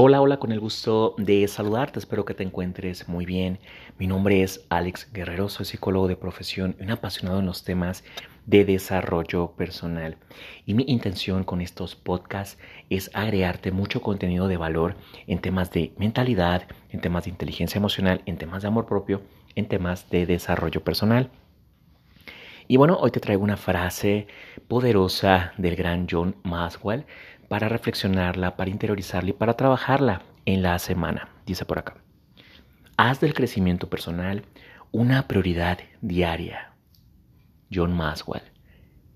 Hola, hola, con el gusto de saludarte, espero que te encuentres muy bien. Mi nombre es Alex Guerrero, soy psicólogo de profesión y un apasionado en los temas de desarrollo personal. Y mi intención con estos podcasts es agregarte mucho contenido de valor en temas de mentalidad, en temas de inteligencia emocional, en temas de amor propio, en temas de desarrollo personal. Y bueno, hoy te traigo una frase poderosa del gran John Maswell para reflexionarla, para interiorizarla y para trabajarla en la semana. Dice por acá, haz del crecimiento personal una prioridad diaria. John Maswell.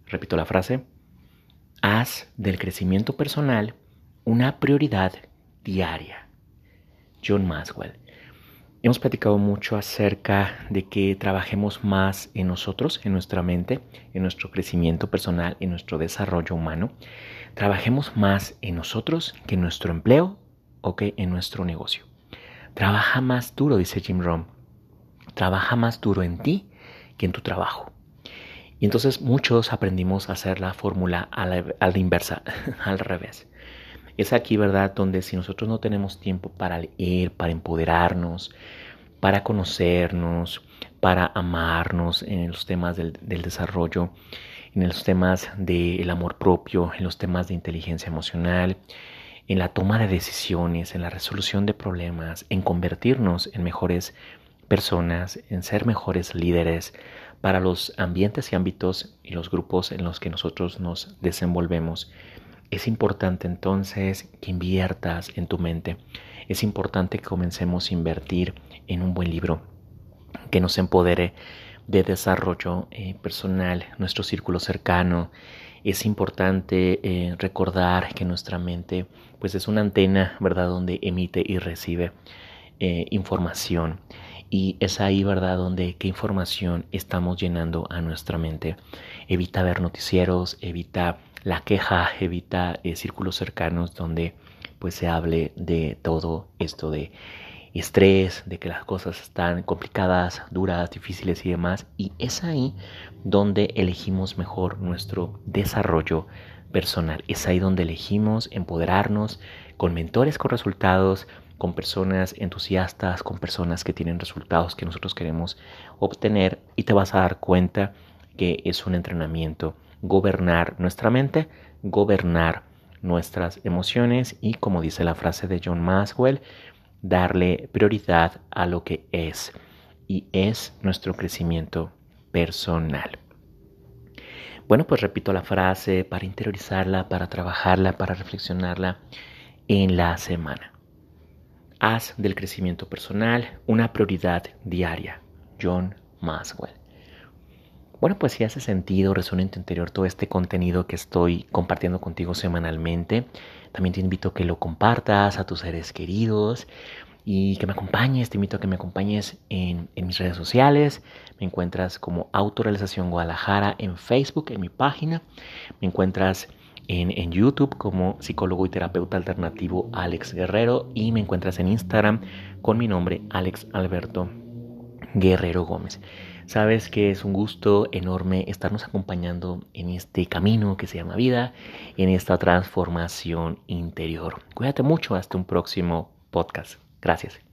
Repito la frase, haz del crecimiento personal una prioridad diaria. John Maswell. Hemos platicado mucho acerca de que trabajemos más en nosotros, en nuestra mente, en nuestro crecimiento personal, en nuestro desarrollo humano trabajemos más en nosotros que en nuestro empleo o que en nuestro negocio. Trabaja más duro, dice Jim Rohn. Trabaja más duro en ti que en tu trabajo. Y entonces muchos aprendimos a hacer la fórmula a la, inversa, al revés. Es aquí, ¿verdad?, donde si nosotros no tenemos tiempo para leer, para empoderarnos, para conocernos, para amarnos en los temas del, del desarrollo, en los temas del amor propio, en los temas de inteligencia emocional, en la toma de decisiones, en la resolución de problemas, en convertirnos en mejores personas, en ser mejores líderes para los ambientes y ámbitos y los grupos en los que nosotros nos desenvolvemos. Es importante entonces que inviertas en tu mente. Es importante que comencemos a invertir en un buen libro que nos empodere de desarrollo eh, personal, nuestro círculo cercano. Es importante eh, recordar que nuestra mente pues es una antena, ¿verdad?, donde emite y recibe eh, información. Y es ahí, ¿verdad?, donde qué información estamos llenando a nuestra mente. Evita ver noticieros, evita la queja, evita círculos cercanos donde pues se hable de todo esto de estrés, de que las cosas están complicadas, duras, difíciles y demás. Y es ahí donde elegimos mejor nuestro desarrollo personal. Es ahí donde elegimos empoderarnos con mentores con resultados, con personas entusiastas, con personas que tienen resultados que nosotros queremos obtener y te vas a dar cuenta que es un entrenamiento. Gobernar nuestra mente, gobernar nuestras emociones y como dice la frase de John Maxwell, darle prioridad a lo que es y es nuestro crecimiento personal. Bueno, pues repito la frase para interiorizarla, para trabajarla, para reflexionarla en la semana. Haz del crecimiento personal una prioridad diaria. John Maswell. Bueno, pues si hace sentido, resuena en tu interior todo este contenido que estoy compartiendo contigo semanalmente, también te invito a que lo compartas a tus seres queridos y que me acompañes. Te invito a que me acompañes en, mis redes sociales. Me encuentras como Autorealización Guadalajara en Facebook, en mi página. Me encuentras en, YouTube como psicólogo y terapeuta alternativo Alex Guerrero y me encuentras en Instagram con mi nombre Alex Alberto Guerrero Gómez. Sabes que es un gusto enorme estarnos acompañando en este camino que se llama vida, en esta transformación interior. Cuídate mucho, hasta un próximo podcast. Gracias.